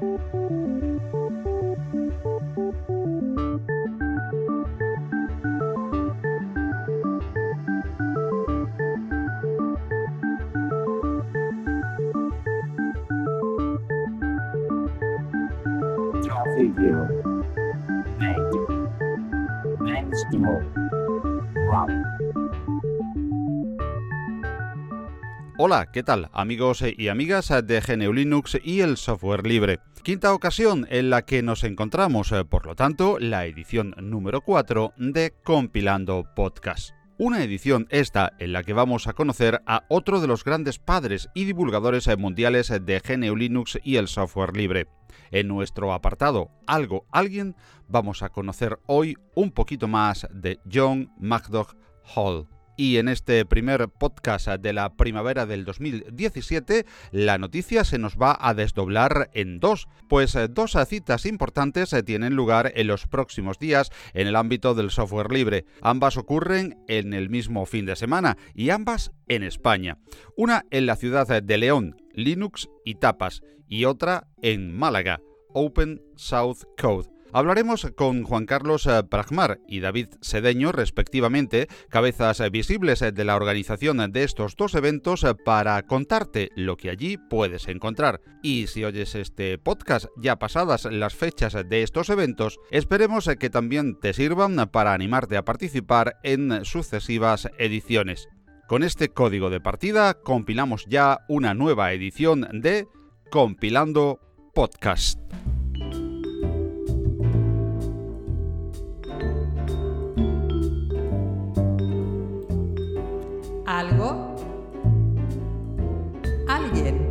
Música Hola, ¿qué tal amigos y amigas de GNU Linux y el software libre? Quinta ocasión en la que nos encontramos, por lo tanto, la edición número 4 de Compilando Podcast. Una edición esta en la que vamos a conocer a otro de los grandes padres y divulgadores mundiales de GNU Linux y el software libre. En nuestro apartado Algo Alguien vamos a conocer hoy un poquito más de John MacDougall Hall. Y en este primer podcast de la primavera del 2017, la noticia se nos va a desdoblar en dos, pues eh, dos citas importantes eh, tienen lugar en los próximos días en el ámbito del software libre. Ambas ocurren en el mismo fin de semana y ambas en España. Una en la ciudad de León, Linux y Tapas, y otra en Málaga, Open South Code. Hablaremos con Juan Carlos eh, Pragmar y David Sedeño, respectivamente, cabezas visibles de la organización de estos dos eventos, eh, para contarte lo que allí puedes encontrar. Y si oyes este podcast ya pasadas las fechas de estos eventos, esperemos que también te sirvan para animarte a participar en sucesivas ediciones. Con este código de partida compilamos ya una nueva edición de Compilando Podcast. Algo, alguien.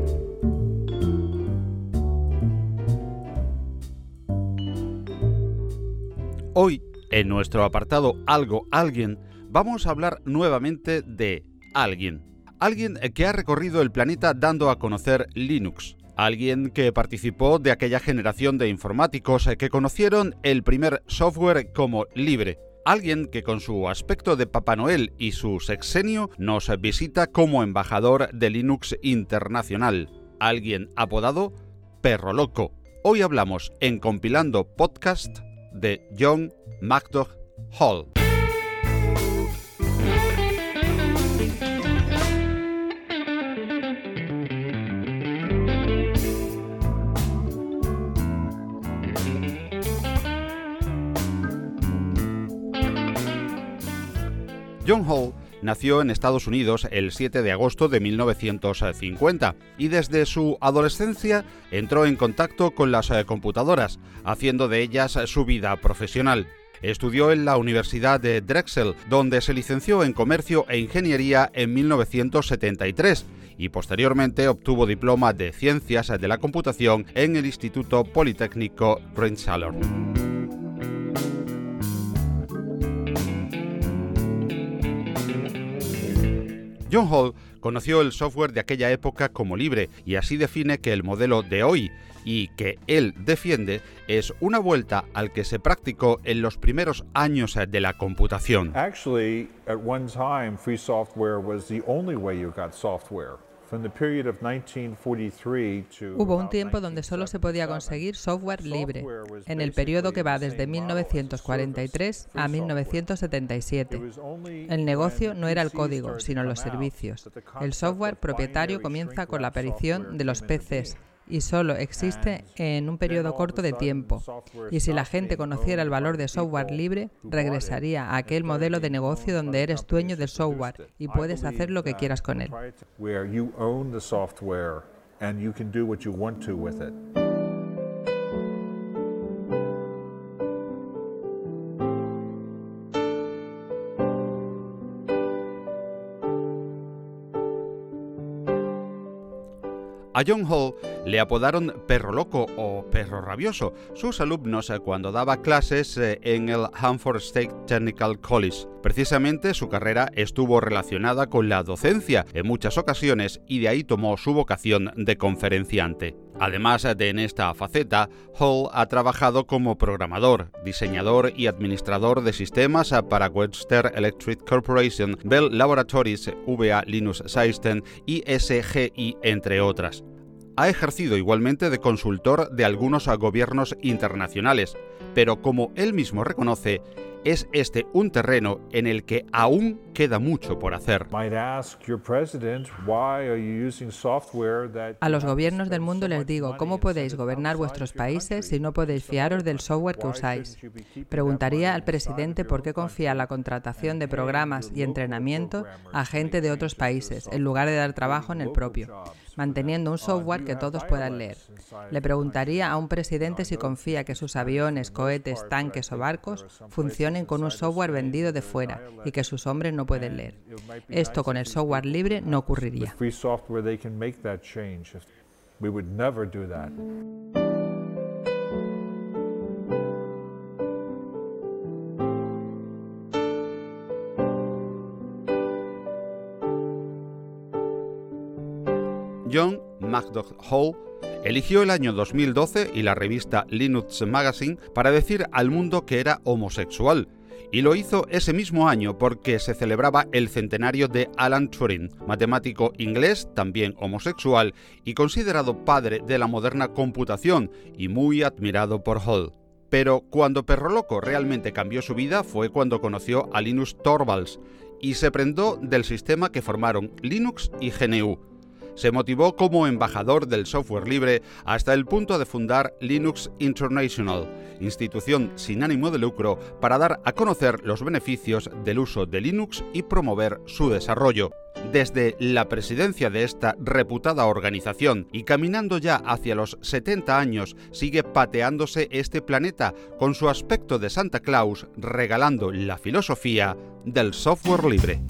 Hoy, en nuestro apartado Algo, alguien, vamos a hablar nuevamente de alguien. Alguien que ha recorrido el planeta dando a conocer Linux. Alguien que participó de aquella generación de informáticos que conocieron el primer software como libre alguien que con su aspecto de Papá Noel y su sexenio nos visita como embajador de Linux Internacional, alguien apodado Perro Loco. Hoy hablamos en Compilando Podcast de John MacDougall Hall. John Hall nació en Estados Unidos el 7 de agosto de 1950 y desde su adolescencia entró en contacto con las eh, computadoras, haciendo de ellas su vida profesional. Estudió en la Universidad de Drexel, donde se licenció en Comercio e Ingeniería en 1973 y posteriormente obtuvo diploma de Ciencias de la Computación en el Instituto Politécnico Rensselaer. John Hall conoció el software de aquella época como libre y así define que el modelo de hoy y que él defiende es una vuelta al que se practicó en los primeros años de la computación. Actually, at one time, free software was the only way you got software. Hubo un tiempo donde solo se podía conseguir software libre, en el periodo que va desde 1943 a 1977. El negocio no era el código, sino los servicios. El software propietario comienza con la aparición de los PCs y solo existe en un periodo corto de tiempo. Y si la gente conociera el valor de software libre, regresaría a aquel modelo de negocio donde eres dueño del software y puedes hacer lo que quieras con él. A John Hall le apodaron perro loco o perro rabioso sus alumnos eh, cuando daba clases eh, en el Hanford State Technical College. Precisamente su carrera estuvo relacionada con la docencia en muchas ocasiones y de ahí tomó su vocación de conferenciante. Además de en esta faceta, Hall ha trabajado como programador, diseñador y administrador de sistemas para Webster Electric Corporation, Bell Laboratories, VA Linux System y SGI, entre otras. ha ejercido igualmente de consultor de algunos gobiernos internacionales, pero como él mismo reconoce, es este un terreno en el que aún queda mucho por hacer. A los gobiernos del mundo les digo, ¿cómo podéis gobernar vuestros países si no podéis fiaros del software que usáis? Preguntaría al presidente por qué confía la contratación de programas y entrenamiento a gente de otros países, en lugar de dar trabajo en el propio manteniendo un software que todos puedan leer. Le preguntaría a un presidente si confía que sus aviones, cohetes, tanques o barcos funcionen con un software vendido de fuera y que sus hombres no pueden leer. Esto con el software libre no ocurriría. Hall eligió el año 2012 y la revista Linux Magazine para decir al mundo que era homosexual. Y lo hizo ese mismo año porque se celebraba el centenario de Alan Turing, matemático inglés, también homosexual y considerado padre de la moderna computación y muy admirado por Hall. Pero cuando Perro Loco realmente cambió su vida fue cuando conoció a Linus Torvalds y se prendó del sistema que formaron Linux y GNU se motivó como embajador del software libre hasta el punto de fundar Linux International, institución sin ánimo de lucro para dar a conocer los beneficios del uso de Linux y promover su desarrollo. Desde la presidencia de esta reputada organización y caminando ya hacia los 70 años, sigue pateándose este planeta con su aspecto de Santa Claus, regalando la filosofía del software libre.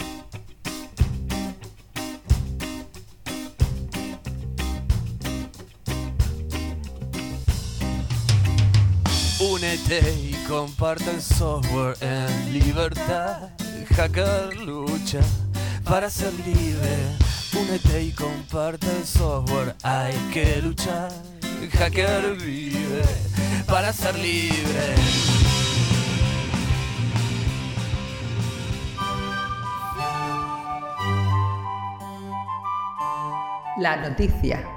Y comparte el software en libertad. Hacker lucha para ser libre. Únete y comparte el software. Hay que luchar. Hacker vive para ser libre. La noticia.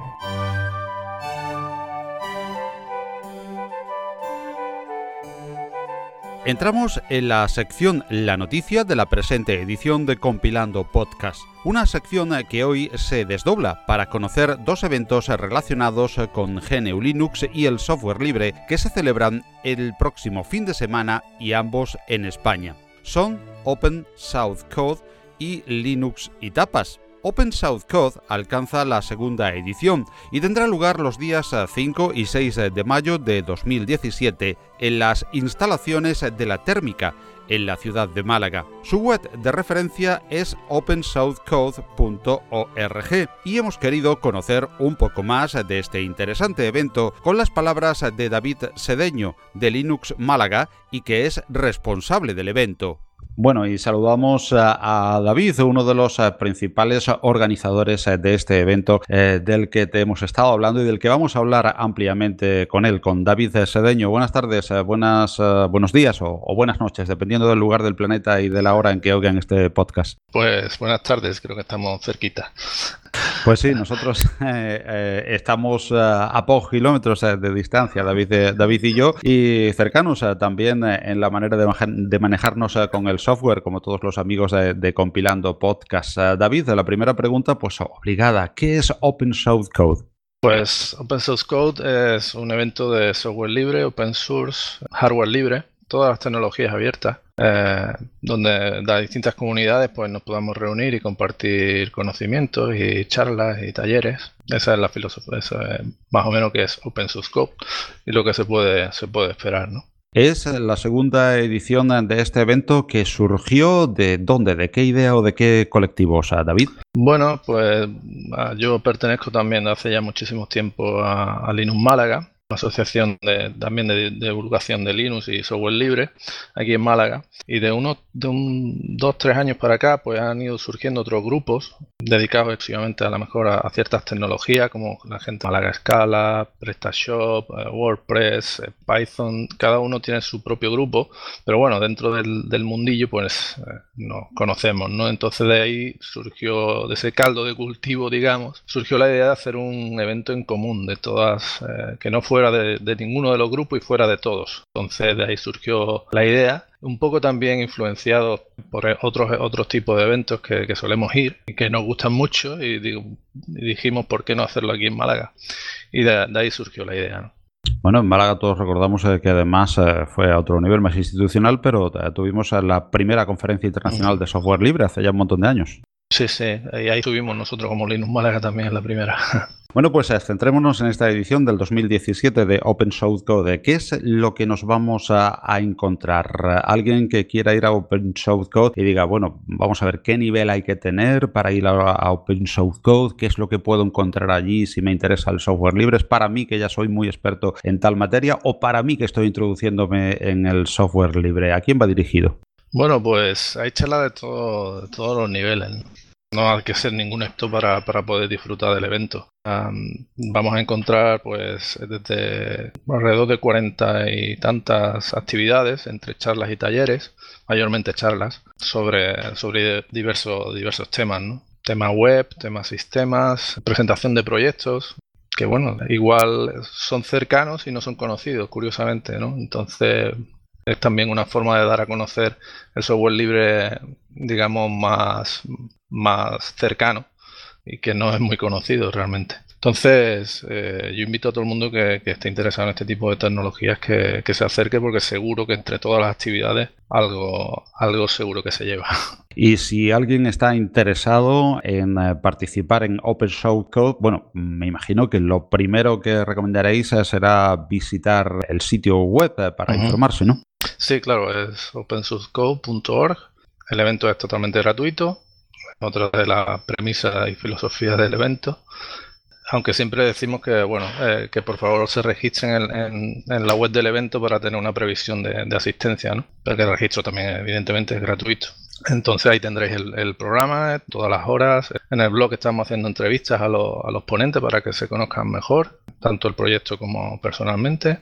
Entramos en la sección La noticia de la presente edición de Compilando Podcast, una sección que hoy se desdobla para conocer dos eventos relacionados con GNU Linux y el software libre que se celebran el próximo fin de semana y ambos en España. Son Open South Code y Linux y Tapas, Open South Code alcanza la segunda edición y tendrá lugar los días 5 y 6 de mayo de 2017 en las instalaciones de la térmica en la ciudad de Málaga. Su web de referencia es opensouthcode.org y hemos querido conocer un poco más de este interesante evento con las palabras de David Sedeño de Linux Málaga y que es responsable del evento. Bueno, y saludamos a, David, uno de los eh, principales organizadores eh, de este evento eh, del que te hemos estado hablando y del que vamos a hablar ampliamente con él, con David Sedeño. Buenas tardes, buenas, buenos días o, buenas noches, dependiendo del lugar del planeta y de la hora en que oigan este podcast. Pues buenas tardes, creo que estamos cerquita. Pues sí, nosotros eh, eh, estamos eh, a pocos kilómetros de distancia, David, David y yo, y cercanos también en la manera de, manejarnos con el software, como todos los amigos de, Compilando Podcast. David, la primera pregunta, pues obligada, ¿qué es Open Source Code? Pues Open Source Code es un evento de software libre, open source, hardware libre, todas las tecnologías abiertas eh, donde las distintas comunidades pues nos podamos reunir y compartir conocimientos y charlas y talleres. Esa es la filosofía, eso es más o menos que es Open Source Code y lo que se puede, se puede esperar, ¿no? Es la segunda edición de este evento que surgió de dónde, de qué idea o de qué colectivo, o sea, David. Bueno, pues ah, yo pertenezco también hace ya muchísimo tiempo a, a Linux Málaga, asociación de, también de, divulgación de Linux y software libre aquí en Málaga. Y de unos de un, dos, tres años para acá, pues han ido surgiendo otros grupos dedicados exclusivamente a la mejora a ciertas tecnologías, como la gente de Málaga Scala, PrestaShop, eh, WordPress, eh, Python. Cada uno tiene su propio grupo, pero bueno, dentro del, del mundillo, pues eh, nos conocemos, ¿no? Entonces de ahí surgió, de ese caldo de cultivo, digamos, surgió la idea de hacer un evento en común de todas, que no fue fuera de, ninguno de los grupos y fuera de todos. Entonces de ahí surgió la idea, un poco también influenciado por otros, otros tipos de eventos que, solemos ir y que nos gustan mucho y, dijimos por qué no hacerlo aquí en Málaga. Y de, ahí surgió la idea. Bueno, en Málaga todos recordamos eh, que además eh, fue a otro nivel más institucional, pero eh, tuvimos la primera conferencia internacional de software libre hace ya un montón de años. Sí, sí, y ahí tuvimos nosotros como Linux Málaga también en la primera. Bueno, pues eh, centrémonos en esta edición del 2017 de Open Source Code. ¿Qué es lo que nos vamos a, encontrar? Alguien que quiera ir a Open Source Code y diga, bueno, vamos a ver qué nivel hay que tener para ir a, Open Source Code, qué es lo que puedo encontrar allí si me interesa el software libre. ¿Es para mí que ya soy muy experto en tal materia o para mí que estoy introduciéndome en el software libre? ¿A quién va dirigido? Bueno, pues hay charla de, todo, de todos los niveles. No hay que ser ningún experto para, poder disfrutar del evento. vamos a encontrar pues desde alrededor de 40 y tantas actividades entre charlas y talleres, mayormente charlas, sobre, sobre diversos, diversos temas, ¿no? Tema web, temas sistemas, presentación de proyectos, que bueno, igual son cercanos y no son conocidos, curiosamente, ¿no? Entonces es también una forma de dar a conocer el software libre, digamos, más, más cercano y que no es muy conocido realmente. Entonces, eh, yo invito a todo el mundo que, esté interesado en este tipo de tecnologías que, se acerque porque seguro que entre todas las actividades algo, algo seguro que se lleva. Y si alguien está interesado en eh, participar en Open Source Code, bueno, me imagino que lo primero que recomendaréis será visitar el sitio web eh, para informarse, ¿no? Sí, claro, es opensourcecode.org. El evento es totalmente gratuito otra de las premisas y filosofías del evento. Aunque siempre decimos que, bueno, eh, que por favor se registren en, la web del evento para tener una previsión de, asistencia, ¿no? Pero que el registro también, evidentemente, es gratuito. Entonces ahí tendréis el, programa, todas las horas. En el blog estamos haciendo entrevistas a, los ponentes para que se conozcan mejor, tanto el proyecto como personalmente.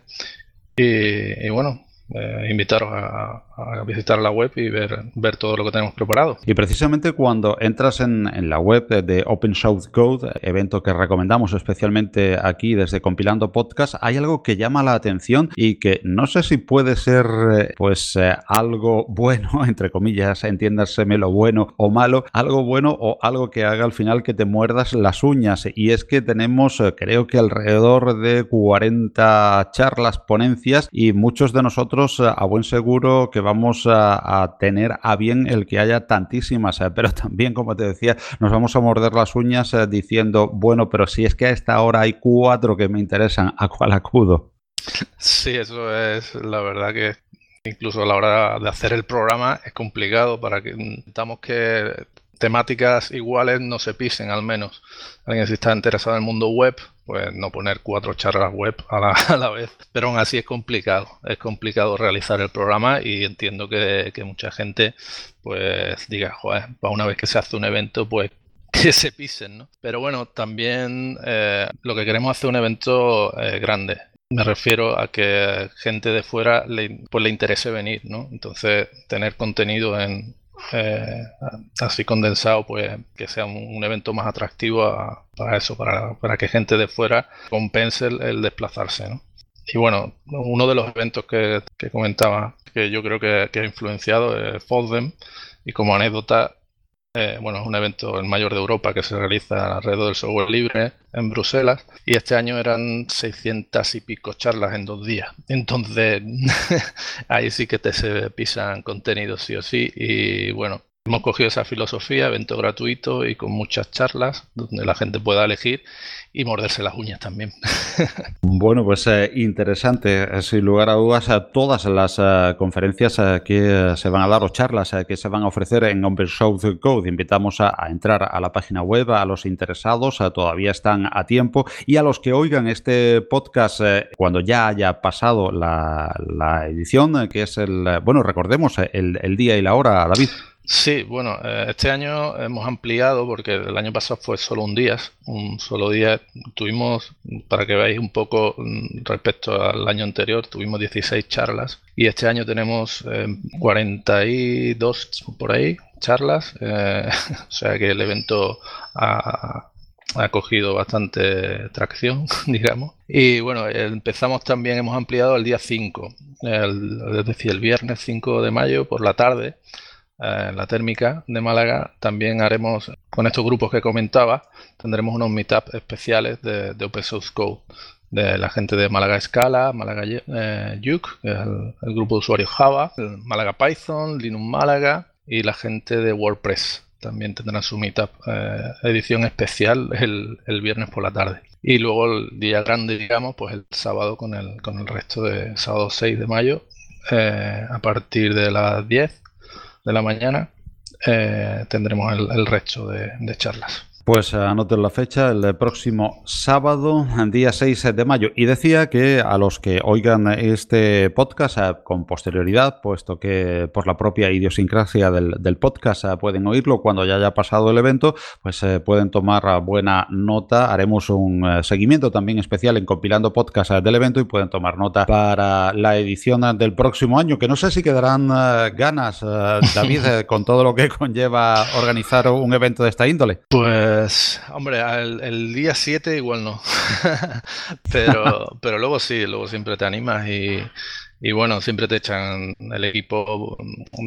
y bueno, eh, invitaros a, visitar la web y ver, ver todo lo que tenemos preparado. Y precisamente cuando entras en, la web de Open Source Code, evento que recomendamos especialmente aquí desde Compilando Podcast, hay algo que llama la atención y que no sé si puede ser eh, pues eh, algo bueno, entre comillas, entiéndaseme lo bueno o malo, algo bueno o algo que haga al final que te muerdas las uñas. Y es que tenemos creo que alrededor de 40 charlas, ponencias y muchos de nosotros eh, a buen seguro que vamos a, tener a bien el que haya tantísimas, eh, pero también, como te decía, nos vamos a morder las uñas eh, diciendo, bueno, pero si es que a esta hora hay cuatro que me interesan, ¿a cuál acudo? Sí, eso es la verdad que incluso a la hora de hacer el programa es complicado para que intentamos que temáticas iguales no se pisen al menos. Alguien si está interesado en el mundo web, pues no poner cuatro charlas web a la, vez. Pero aún así es complicado. Es complicado realizar el programa y entiendo que, mucha gente pues diga, joder, una vez que se hace un evento, pues que se pisen, ¿no? Pero bueno, también eh, lo que queremos es hacer un evento eh, grande. Me refiero a que gente de fuera pues le interese venir, ¿no? Entonces, tener contenido en, eh, así condensado, pues que sea un, evento más atractivo para eso, para, que gente de fuera compense el, desplazarse. Y bueno, uno de los eventos que, comentaba, que yo creo que, que ha influenciado es FOSDEM, y como anécdota, eh, bueno, es un evento el mayor de Europa que se realiza alrededor del software libre en Bruselas y este año eran 600 y pico charlas en dos días. Entonces, ahí sí que te se pisan contenidos sí o sí y bueno, Hemos cogido esa filosofía, evento gratuito y con muchas charlas donde la gente pueda elegir y morderse las uñas también. bueno, pues eh, interesante, eh, sin lugar a dudas, a todas las eh, conferencias que se van a dar o charlas que se van a ofrecer en Open Source Code. Invitamos a, entrar a la página web, a los interesados, todavía están a tiempo y a los que oigan este podcast cuando ya haya pasado la, edición, que es el, bueno, recordemos el día y la hora, David. Sí, bueno, eh, este año hemos ampliado porque el año pasado fue solo un día, un solo día. Tuvimos, para que veáis un poco mm, respecto al año anterior, tuvimos 16 charlas y este año tenemos 42 eh, por ahí charlas, eh, o sea que el evento ha, cogido bastante tracción, digamos. Y bueno, empezamos también, hemos ampliado el día 5, es decir, el viernes 5 de mayo por la tarde eh, la térmica de Málaga, también haremos, con estos grupos que comentaba, tendremos unos meetups especiales de, Open Source Code, de la gente de Málaga Scala, Málaga eh, Yuk, que es el, grupo de usuarios Java, Málaga Python, Linux Málaga y la gente de WordPress. También tendrán su meetup eh, edición especial el, el, viernes por la tarde. Y luego el día grande, digamos, pues el sábado con el, con el resto de sábado 6 de mayo, a partir de las 10 de la mañana eh, tendremos el, resto de charlas. Pues anoten la fecha, el próximo sábado, día 6 de mayo. Y decía que a los que oigan este podcast eh, con posterioridad, puesto que por la propia idiosincrasia del, podcast eh, pueden oírlo cuando ya haya pasado el evento, pues eh, pueden tomar buena nota. Haremos un seguimiento también especial en compilando podcast del evento y pueden tomar nota para la edición del próximo año, que no sé si quedarán ganas, David, con todo lo que conlleva organizar un evento de esta índole. Pues pues, hombre, el, día 7 igual no. pero, pero luego sí, luego siempre te animas y, y bueno, siempre te echan, el equipo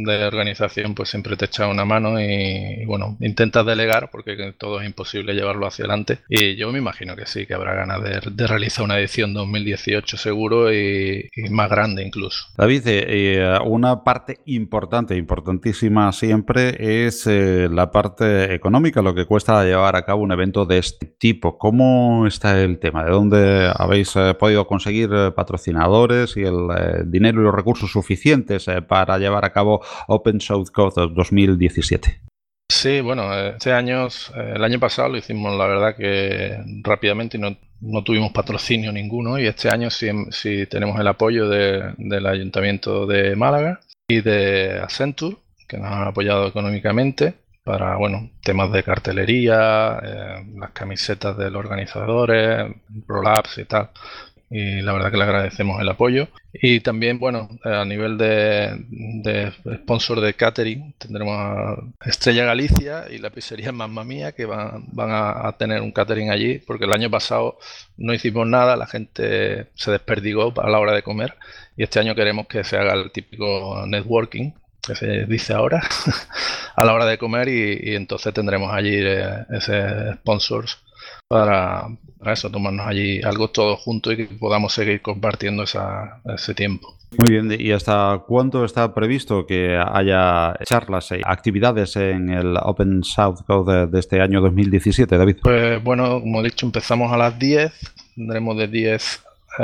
de organización pues siempre te echa una mano y, bueno, intentas delegar porque todo es imposible llevarlo hacia adelante. Y yo me imagino que sí, que habrá ganas de, realizar una edición 2018 seguro y, más grande incluso. David, eh, eh, una parte importante, importantísima siempre es eh, la parte económica, lo que cuesta llevar a cabo un evento de este tipo. ¿Cómo está el tema? ¿De dónde habéis podido conseguir patrocinadores y el dinero y los recursos suficientes eh, para llevar a cabo Open Source Code 2017. Sí, bueno, este año, eh, el año pasado lo hicimos, la verdad que rápidamente y no, tuvimos patrocinio ninguno y este año sí, tenemos el apoyo del Ayuntamiento de Málaga y de Accenture, que nos han apoyado económicamente para, bueno, temas de cartelería, eh, las camisetas de los organizadores, roll-ups y tal y la verdad que le agradecemos el apoyo. Y también, bueno, a nivel de, sponsor de catering, tendremos a Estrella Galicia y la pizzería Mamma Mía que van, van a, tener un catering allí, porque el año pasado no hicimos nada, la gente se desperdigó a la hora de comer y este año queremos que se haga el típico networking que se dice ahora a la hora de comer y, entonces tendremos allí eh, ese sponsors para, eso, tomarnos allí algo todos juntos y que podamos seguir compartiendo ese tiempo. Muy bien, ¿y hasta cuánto está previsto que haya charlas y actividades en el Open South Code de, este año 2017, David? Pues bueno, como he dicho, empezamos a las 10, tendremos de 10 eh,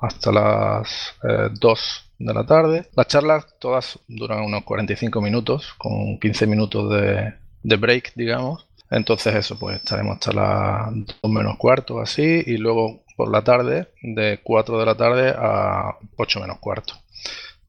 hasta las 2 eh, de la tarde. Las charlas todas duran unos 45 minutos, con 15 minutos de, de break, digamos. Entonces eso, pues estaremos hasta las 2 menos cuarto así y luego por la tarde de 4 de la tarde a 8 menos cuarto.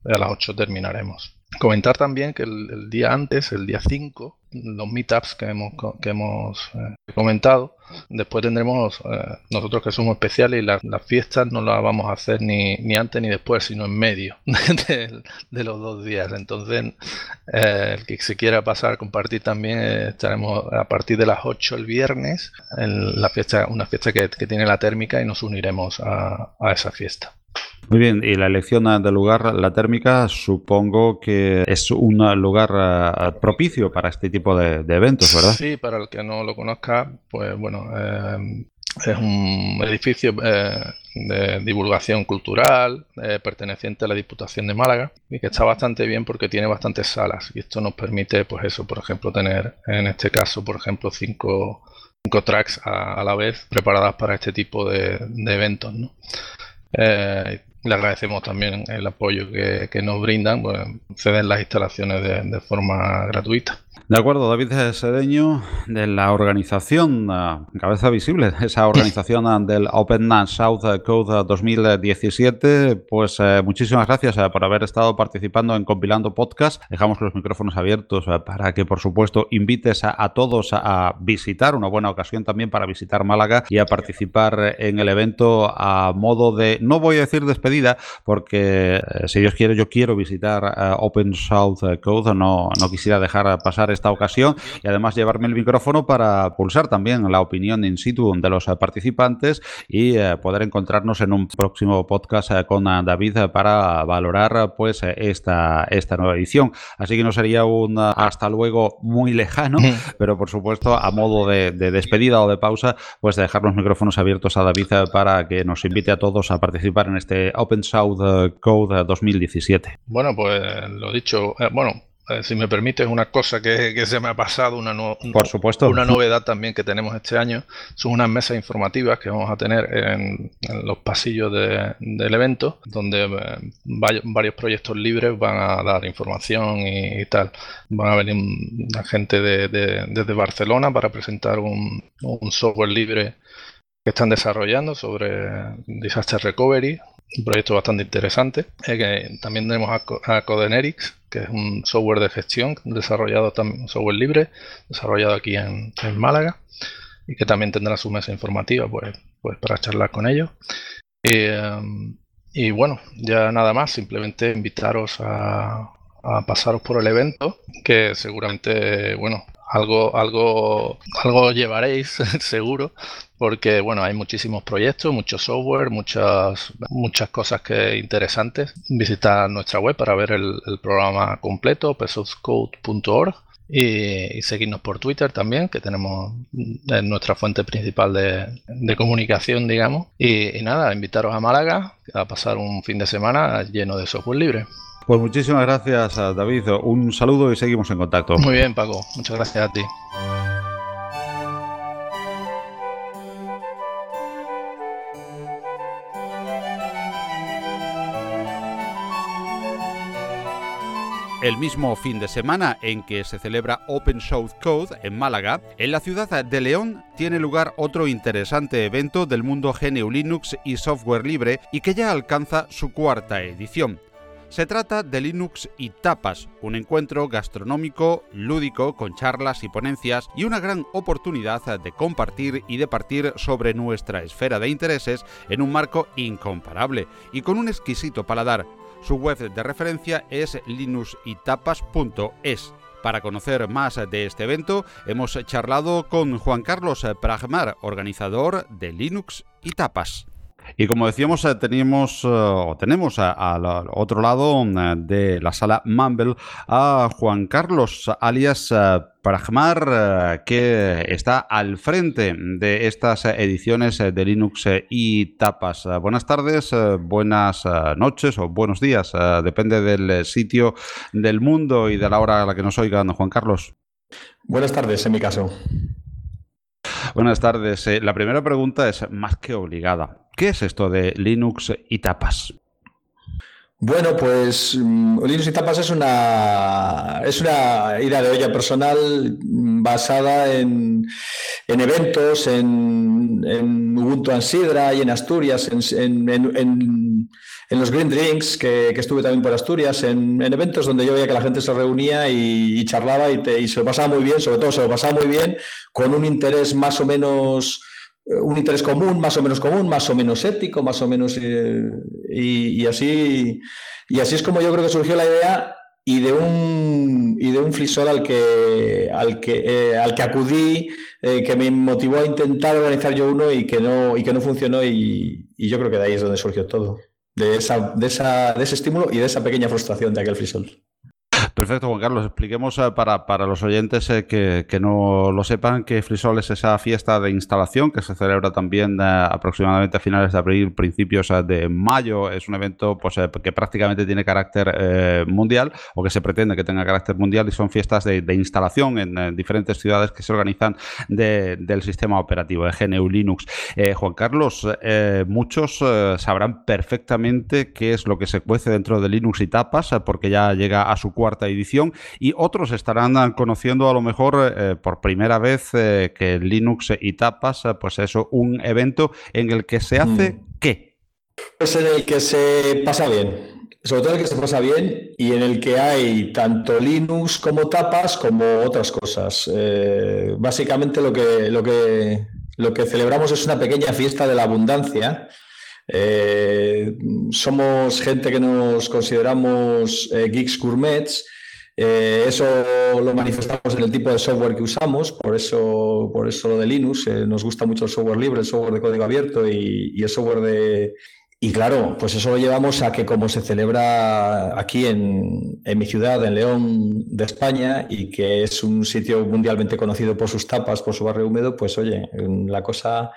A las 8 terminaremos. Comentar también que el, día antes, el día 5, los meetups que hemos, que hemos eh, comentado, después tendremos, eh, nosotros que somos especiales y las fiestas no las vamos a hacer ni, ni antes ni después, sino en medio de, los dos días. Entonces, eh, el que se quiera pasar, compartir también, estaremos a partir de las 8 el viernes en la fiesta, una fiesta que, tiene la térmica y nos uniremos a esa fiesta. Muy bien, y la elección del lugar, la térmica, supongo que es un lugar propicio para este tipo de, eventos, ¿verdad? Sí, para el que no lo conozca, pues bueno, eh, es un edificio eh, de divulgación cultural eh, perteneciente a la Diputación de Málaga y que está bastante bien porque tiene bastantes salas y esto nos permite, pues eso, por ejemplo, tener en este caso, por ejemplo, cinco, cinco tracks a, la vez preparadas para este tipo de, eventos. ¿no? Eh, le agradecemos también el apoyo que, nos brindan, pues ceden las instalaciones de forma gratuita. De acuerdo, David Sedeño, de la organización, eh, cabeza visible, esa organización eh, del Open South Code 2017, pues eh, muchísimas gracias por haber estado participando en Compilando Podcast. Dejamos los micrófonos abiertos para que, por supuesto, invites a, todos a, visitar, una buena ocasión también para visitar Málaga y a participar en el evento a modo de, no voy a decir despedida, porque si Dios quiere, yo quiero visitar Open South Code, no, no quisiera dejar pasar esta ocasión y además llevarme el micrófono para pulsar también la opinión in situ de los participantes y eh, poder encontrarnos en un próximo podcast eh, con eh, David para valorar pues esta, esta nueva edición. Así que no sería un hasta luego muy lejano, pero por supuesto a modo de, despedida o de pausa, pues dejar los micrófonos abiertos a David para que nos invite a todos a participar en este Open South Code 2017. Bueno, pues lo dicho, bueno, eh, si me permite, es una cosa que, se me ha pasado, una, Por supuesto. una novedad también que tenemos este año, son unas mesas informativas que vamos a tener en, los pasillos del evento, donde eh, varios proyectos libres van a dar información y, tal. Van a venir la gente de, desde Barcelona para presentar un, software libre que están desarrollando sobre disaster recovery, un proyecto bastante interesante. Eh, también tenemos a, a Codenerix, que es un software de gestión desarrollado también, software libre, desarrollado aquí en, Málaga y que también tendrá su mesa informativa pues, pues para charlar con ellos. Em, y bueno, ya nada más, simplemente invitaros a, a pasaros por el evento, que seguramente, bueno, algo, algo, algo llevaréis seguro, porque bueno, hay muchísimos proyectos, mucho software, muchas, muchas cosas que interesantes. Visita nuestra web para ver el, programa completo, pesoutcode.org. Y, seguirnos por Twitter también, que tenemos nuestra fuente principal de, comunicación, digamos. Y, y, nada, invitaros a Málaga a pasar un fin de semana lleno de software libre. Pues muchísimas gracias, David. Un saludo y seguimos en contacto. Muy bien, Paco. Muchas gracias a ti. El mismo fin de semana en que se celebra Open Source Code en Málaga, en la ciudad de León tiene lugar otro interesante evento del mundo GNU Linux y software libre y que ya alcanza su cuarta edición. Se trata de Linux y Tapas, un encuentro gastronómico, lúdico, con charlas y ponencias y una gran oportunidad de compartir y de partir sobre nuestra esfera de intereses en un marco incomparable y con un exquisito paladar. Su web de referencia es linuxitapas.es. Para conocer más de este evento, hemos charlado con Juan Carlos Pragmar, organizador de Linux y Tapas. Y como decíamos, eh, teníamos, eh, tenemos al otro lado eh, de la sala Mumble a Juan Carlos, alias Pragmar, que está al frente de estas ediciones de Linux y tapas. Buenas tardes, buenas noches o buenos días, depende del sitio del mundo y de la hora a la que nos oigan, Juan Carlos. Buenas tardes, en mi caso. Buenas tardes. La primera pregunta es más que obligada. ¿Qué es esto de Linux y tapas? Bueno, pues mm, Linux y tapas es una, es una idea de olla personal basada en, eventos, en, en, Ubuntu Ansidra y en Asturias, en, los Green Drinks, que, estuve también por Asturias, en, eventos donde yo veía que la gente se reunía y, charlaba y, y se lo pasaba muy bien, sobre todo se lo pasaba muy bien, con un interés más o menos un interés común, más o menos común, más o menos ético, más o menos. Eh, y, así, y así es como yo creo que surgió la idea y de un, y de un flisol al que, al que, eh, al que acudí, eh, que me motivó a intentar organizar yo uno y que no, y que no funcionó. Y, y, yo creo que de ahí es donde surgió todo, de, esa, de, esa, de ese estímulo y de esa pequeña frustración de aquel flisol. Perfecto, Juan Carlos. Expliquemos eh, para, para los oyentes eh, que, que, no lo sepan que FreeSol es esa fiesta de instalación que se celebra también aproximadamente a finales de abril, principios de mayo. Es un evento pues, que prácticamente tiene carácter mundial o que se pretende que tenga carácter mundial y son fiestas de, instalación en, diferentes ciudades que se organizan del sistema operativo de GNU Linux. Juan Carlos, muchos sabrán perfectamente qué es lo que se cuece dentro de Linux y tapas, eh, porque ya llega a su cuarta edición, y otros estarán eh, conociendo a lo mejor eh, por primera vez que Linux y tapas, pues eso, un evento en el que se hace mm. qué. Pues en el que se pasa bien sobre todo en el que se pasa bien y en el que hay tanto Linux como tapas como otras cosas. básicamente lo que, lo, que, lo que celebramos es una pequeña fiesta de la abundancia eh, somos gente que nos consideramos eh, geeks gourmets. Eh, eso lo manifestamos en el tipo de software que usamos, por eso, por eso lo de Linux. nos gusta mucho el software libre, el software de código abierto y, y el software de, y claro, pues eso lo llevamos a que como se celebra aquí en, mi ciudad, en León de España, y que es un sitio mundialmente conocido por sus tapas, por su barrio húmedo, pues oye, la cosa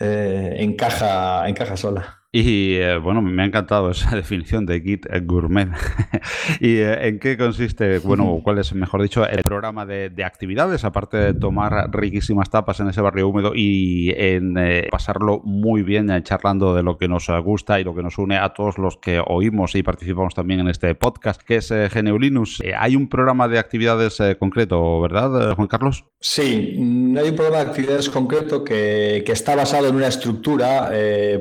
encaja, encaja sola. Y eh, bueno, me ha encantado esa definición de Git Gourmet. ¿Y eh, en qué consiste, bueno, cuál es, mejor dicho, el programa de, actividades, aparte de tomar riquísimas tapas en ese barrio húmedo y en eh, pasarlo muy bien charlando de lo que nos gusta y lo que nos une a todos los que oímos y participamos también en este podcast, que es GNU Linux? hay un programa de actividades concreto, ¿verdad, Juan Carlos? Sí, mm, hay un programa de actividades concreto que, que está basado en una estructura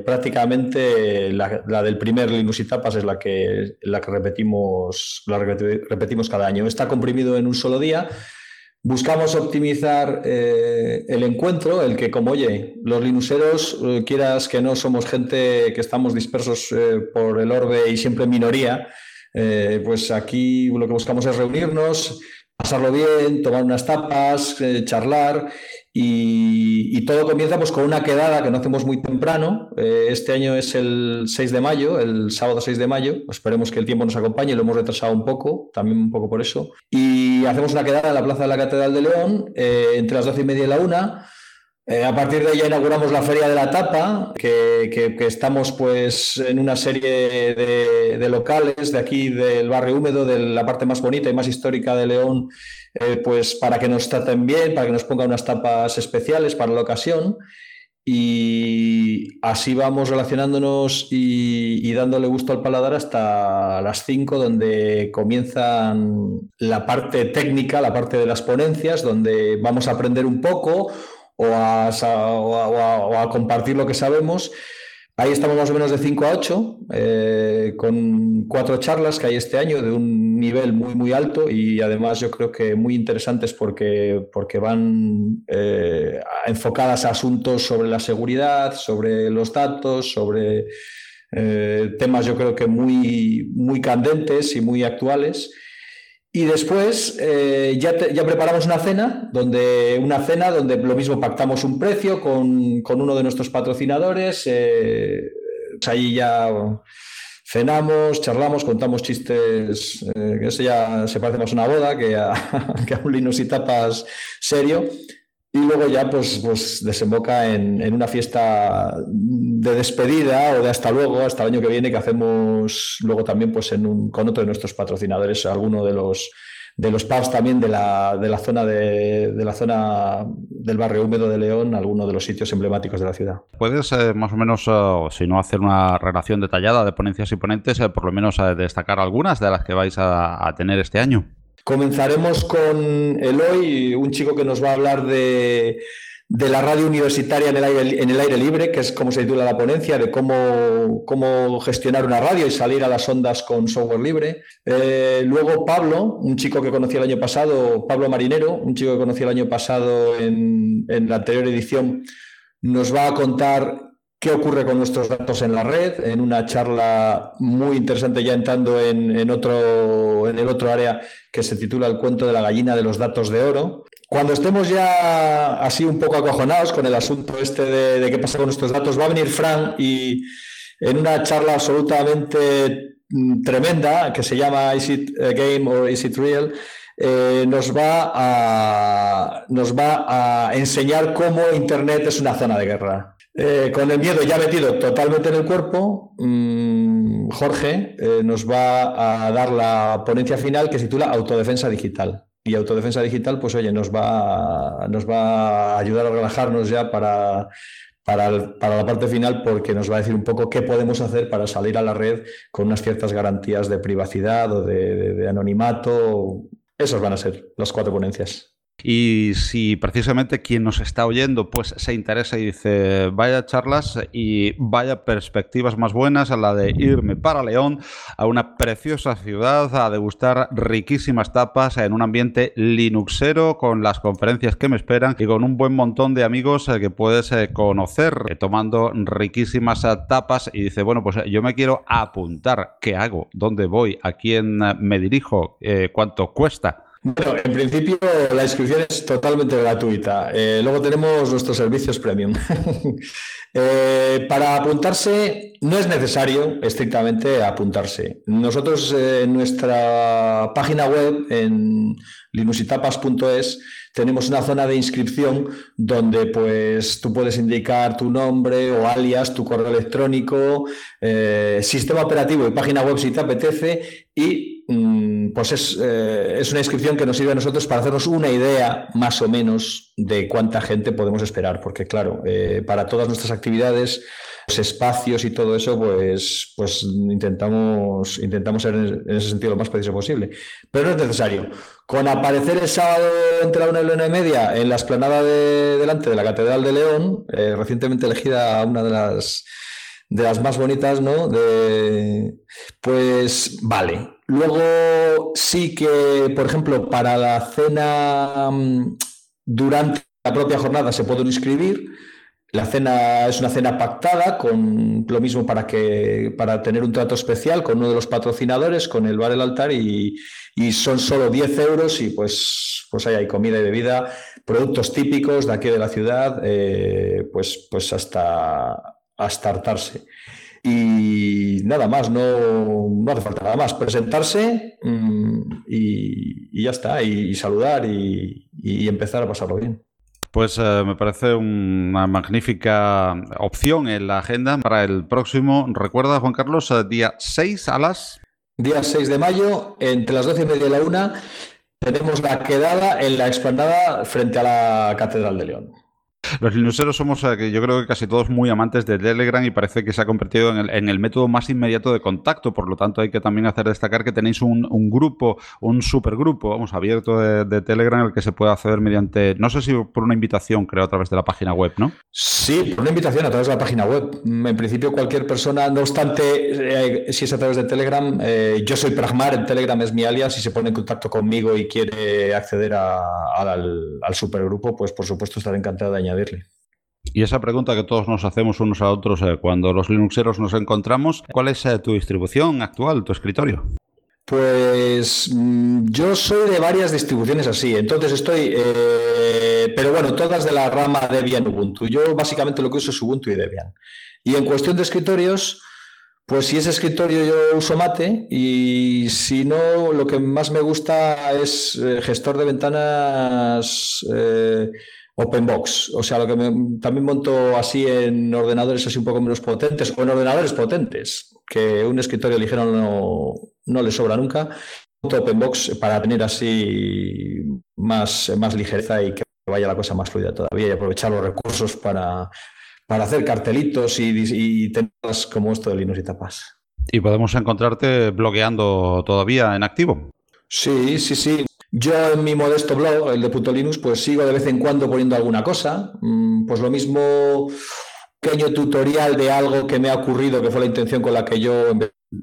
prácticamente la, del primer Linux y Tapas es la que, la que repetimos, la repetimos cada año. Está comprimido en un solo día. Buscamos optimizar eh, el encuentro, el que, como oye, los linuseros, eh, quieras que no somos gente que estamos dispersos eh, por el orbe y siempre minoría, pues aquí lo que buscamos es reunirnos, pasarlo bien, tomar unas tapas, charlar y, todo comienza pues, con una quedada que no hacemos muy temprano. Eh, este año es el 6 de mayo, el sábado 6 de mayo. Esperemos que el tiempo nos acompañe, lo hemos retrasado un poco, también un poco por eso. Y hacemos una quedada en la Plaza de la Catedral de León eh, entre las 12 y media y la 1 eh, a partir de ya inauguramos la Feria de la Tapa, que, estamos pues en una serie de, locales de aquí del barrio húmedo, de la parte más bonita y más histórica de León, eh, pues para que nos traten bien, para que nos pongan unas tapas especiales para la ocasión. Y así vamos relacionándonos y, y dándole gusto al paladar hasta las 5, donde comienzan la parte técnica, la parte de las ponencias, donde vamos a aprender un poco o a, compartir lo que sabemos. Ahí estamos más o menos de 5 a 8, eh, con cuatro charlas que hay este año de un nivel muy, muy alto y además yo creo que muy interesantes porque, porque van eh, enfocadas a asuntos sobre la seguridad, sobre los datos, sobre eh, temas yo creo que muy, muy candentes y muy actuales. Y después eh, ya, ya, preparamos una cena, donde, una cena donde lo mismo pactamos un precio con, uno de nuestros patrocinadores. Eh, pues ahí ya cenamos, charlamos, contamos chistes, eh, que eso ya se parece más a una boda que a, que a un linos y tapas serio. Y luego ya pues, pues desemboca en, una fiesta de despedida o de hasta luego, hasta el año que viene, que hacemos luego también pues en un, con otro de nuestros patrocinadores, alguno de los de los pubs también de la, de la zona de, la zona del barrio húmedo de León, alguno de los sitios emblemáticos de la ciudad. ¿Puedes eh, más o menos, eh, si no hacer una relación detallada de ponencias y ponentes, eh, por lo menos destacar algunas de las que vais a tener este año? Comenzaremos con Eloy, un chico que nos va a hablar de, la radio universitaria en el, aire, en el, aire, libre, que es como se titula la ponencia, de cómo, cómo gestionar una radio y salir a las ondas con software libre. Eh, luego Pablo, un chico que conocí el año pasado, Pablo Marinero, un chico que conocí el año pasado en, en la anterior edición, nos va a contar qué ocurre con nuestros datos en la red, en una charla muy interesante ya entrando en, otro, en el otro área que se titula El cuento de la gallina de los datos de oro. Cuando estemos ya así un poco acojonados con el asunto este de, qué pasa con nuestros datos, va a venir Fran y en una charla absolutamente mm, tremenda que se llama Is It a Game or Is It Real? Eh, nos, va a, nos va a enseñar cómo Internet es una zona de guerra. Eh, con el miedo ya metido totalmente en el cuerpo, mm, Jorge eh, nos va a dar la ponencia final que se titula Autodefensa Digital. Y autodefensa digital, pues oye, nos va, a, nos va a ayudar a relajarnos ya para, para, la parte final porque nos va a decir un poco qué podemos hacer para salir a la red con unas ciertas garantías de privacidad o de, de anonimato. Esas van a ser las cuatro ponencias. Y si precisamente quien nos está oyendo pues se interesa y dice vaya charlas y vaya perspectivas más buenas a la de irme para León, a una preciosa ciudad, a degustar riquísimas tapas en un ambiente linuxero con las conferencias que me esperan y con un buen montón de amigos eh, que puedes eh, conocer eh, tomando riquísimas tapas y dice bueno pues yo me quiero apuntar, ¿qué hago? ¿Dónde voy? ¿A quién me dirijo? ¿Cuánto cuesta? Bueno, en principio la inscripción es totalmente gratuita. Eh, luego tenemos nuestros servicios premium. Eh, para apuntarse no es necesario estrictamente apuntarse. Nosotros eh, en nuestra página web, en linuxitapas.es, tenemos una zona de inscripción donde pues tú puedes indicar tu nombre o alias, tu correo electrónico, sistema operativo y página web si te apetece y mm, pues eh, es, una inscripción que nos sirve a nosotros para hacernos una idea más o menos de cuánta gente podemos esperar, porque claro, eh, para todas nuestras actividades, los espacios y todo eso, pues, pues intentamos, intentamos ser en ese sentido lo más preciso posible. Pero no es necesario. Con aparecer el sábado entre la una y la una y media en la esplanada de, delante de la Catedral de León, eh, recientemente elegida una de las de las más bonitas, ¿no? Pues vale. Luego sí que, por ejemplo, para la cena mm, durante la propia jornada se puede inscribir. La cena es una cena pactada con lo mismo para que para tener un trato especial con uno de los patrocinadores, con el bar El Altar y, son solo 10 euros y pues, pues ahí hay comida y bebida, productos típicos de aquí de la ciudad, eh, pues, pues hasta, hasta hartarse. Y nada más, no, no hace falta nada más. Presentarse mm, y, ya está, y, saludar y, empezar a pasarlo bien. Pues eh, me parece una magnífica opción en la agenda para el próximo, recuerda Juan Carlos, eh, día 6 a las... Día 6 de mayo, entre las 12 y media y la una, tenemos la quedada en la explanada frente a la Catedral de León. Los linuxeros somos, eh, yo creo que casi todos muy amantes de Telegram y parece que se ha convertido en el, método más inmediato de contacto. Por lo tanto, hay que también hacer destacar que tenéis un, grupo, un supergrupo, vamos, abierto de, Telegram, el que se puede acceder mediante, no sé si por una invitación, creo, a través de la página web, ¿no? Sí, por una invitación a través de la página web. En principio, cualquier persona, no obstante, eh, si es a través de Telegram, eh, yo soy Pragmar, en Telegram es mi alias, y se pone en contacto conmigo y quiere acceder al, al supergrupo, pues por supuesto estaré encantado de añadir y esa pregunta que todos nos hacemos unos a otros eh, cuando los Linuxeros nos encontramos, ¿cuál es eh, tu distribución actual, tu escritorio? Pues mm, yo soy de varias distribuciones así, entonces estoy, eh, pero bueno, todas de la rama Debian Ubuntu. Yo básicamente lo que uso es Ubuntu y Debian. Y en cuestión de escritorios, pues si es escritorio yo uso Mate y si no, lo que más me gusta es gestor de ventanas OpenBox. O sea, lo que también monto así en ordenadores así un poco menos potentes o en ordenadores potentes, que un escritorio ligero no, no le sobra nunca. Monto OpenBox para tener así más, más ligereza y que vaya la cosa más fluida todavía y aprovechar los recursos para, para hacer cartelitos y, y temas como esto de Linux y tapas. ¿Y podemos encontrarte blogueando todavía en activo? Sí, sí, sí. Yo en mi modesto blog, el de Puto Linux, pues sigo de vez en cuando poniendo alguna cosa. Mm, pues lo mismo, pequeño tutorial de algo que me ha ocurrido, que fue la intención con la que yo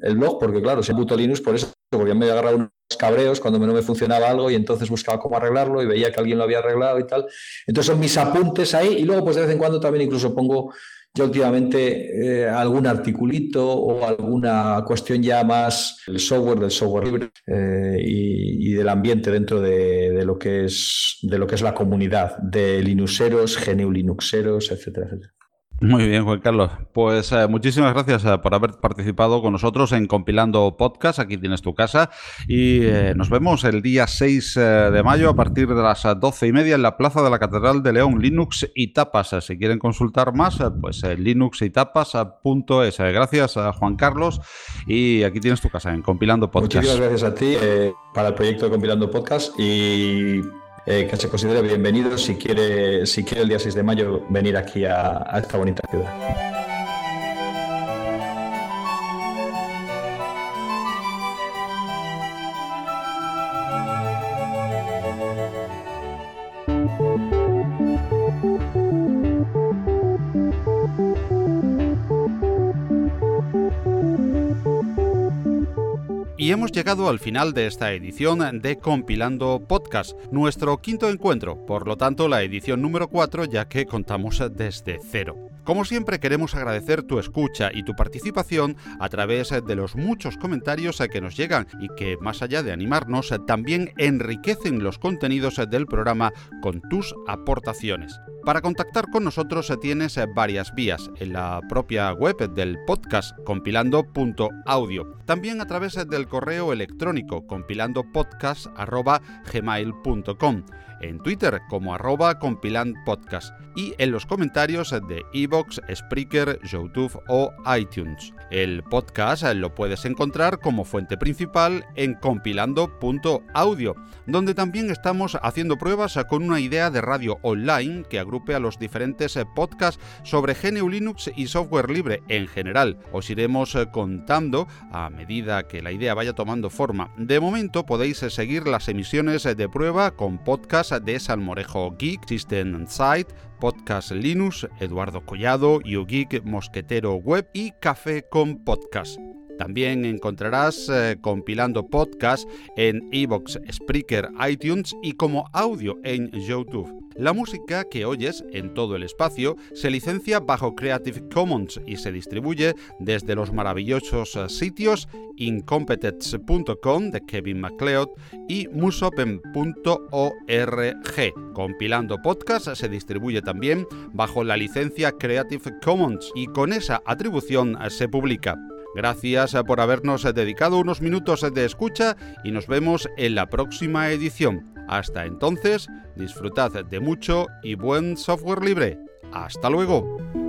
el blog, porque claro, si Puto Linux, por eso, porque me agarrado unos cabreos cuando no me funcionaba algo y entonces buscaba cómo arreglarlo y veía que alguien lo había arreglado y tal. Entonces son mis apuntes ahí y luego pues de vez en cuando también incluso pongo yo últimamente eh, algún articulito o alguna cuestión ya más del software, del software libre eh, y, del ambiente dentro de, lo que es, de lo que es la comunidad de Linuxeros, GNU Linuxeros, etcétera, etcétera. Muy bien, Juan Carlos. Pues eh, muchísimas gracias eh, por haber participado con nosotros en Compilando Podcast. Aquí tienes tu casa. Y eh, nos vemos el día 6 de mayo a partir de las 12 y media en la Plaza de la Catedral de León, Linux y Tapas. Si quieren consultar más, pues linuxytapas.es. Gracias a Juan Carlos. Y aquí tienes tu casa en Compilando Podcast. Muchísimas gracias a ti para el proyecto de Compilando Podcast. Y eh, que se considere bienvenido si quiere, si quiere el día 6 de mayo venir aquí a esta bonita ciudad. Y hemos llegado al final de esta edición de Compilando Podcast, nuestro quinto encuentro, por lo tanto la edición número 4 ya que contamos desde cero. Como siempre queremos agradecer tu escucha y tu participación a través de los muchos comentarios que nos llegan y que más allá de animarnos también enriquecen los contenidos del programa con tus aportaciones. Para contactar con nosotros tienes varias vías. En la propia web del podcast compilando.audio, también a través del correo electrónico compilandopodcast.gmail.com en Twitter como arroba compilandpodcast y en los comentarios de Evox, Spreaker, YouTube o iTunes. El podcast lo puedes encontrar como fuente principal en compilando.audio, donde también estamos haciendo pruebas con una idea de radio online que agrupe a los diferentes podcasts sobre GNU Linux y software libre en general. Os iremos contando a medida que la idea vaya tomando forma. De momento podéis seguir las emisiones de prueba con podcasts de Salmorejo Geek, System Site, Podcast Linux, Eduardo Collado, YouGeek, Mosquetero Web y Café con Podcast. También encontrarás eh, compilando podcast en Evox, Spreaker, iTunes y como audio en YouTube. La música que oyes en todo el espacio se licencia bajo Creative Commons y se distribuye desde los maravillosos eh, sitios incompetence.com de Kevin MacLeod y musopen.org. Compilando podcast se distribuye también bajo la licencia Creative Commons y con esa atribución se publica. Gracias por habernos dedicado unos minutos de escucha y nos vemos en la próxima edición. Hasta entonces, disfrutad de mucho y buen software libre. Hasta luego.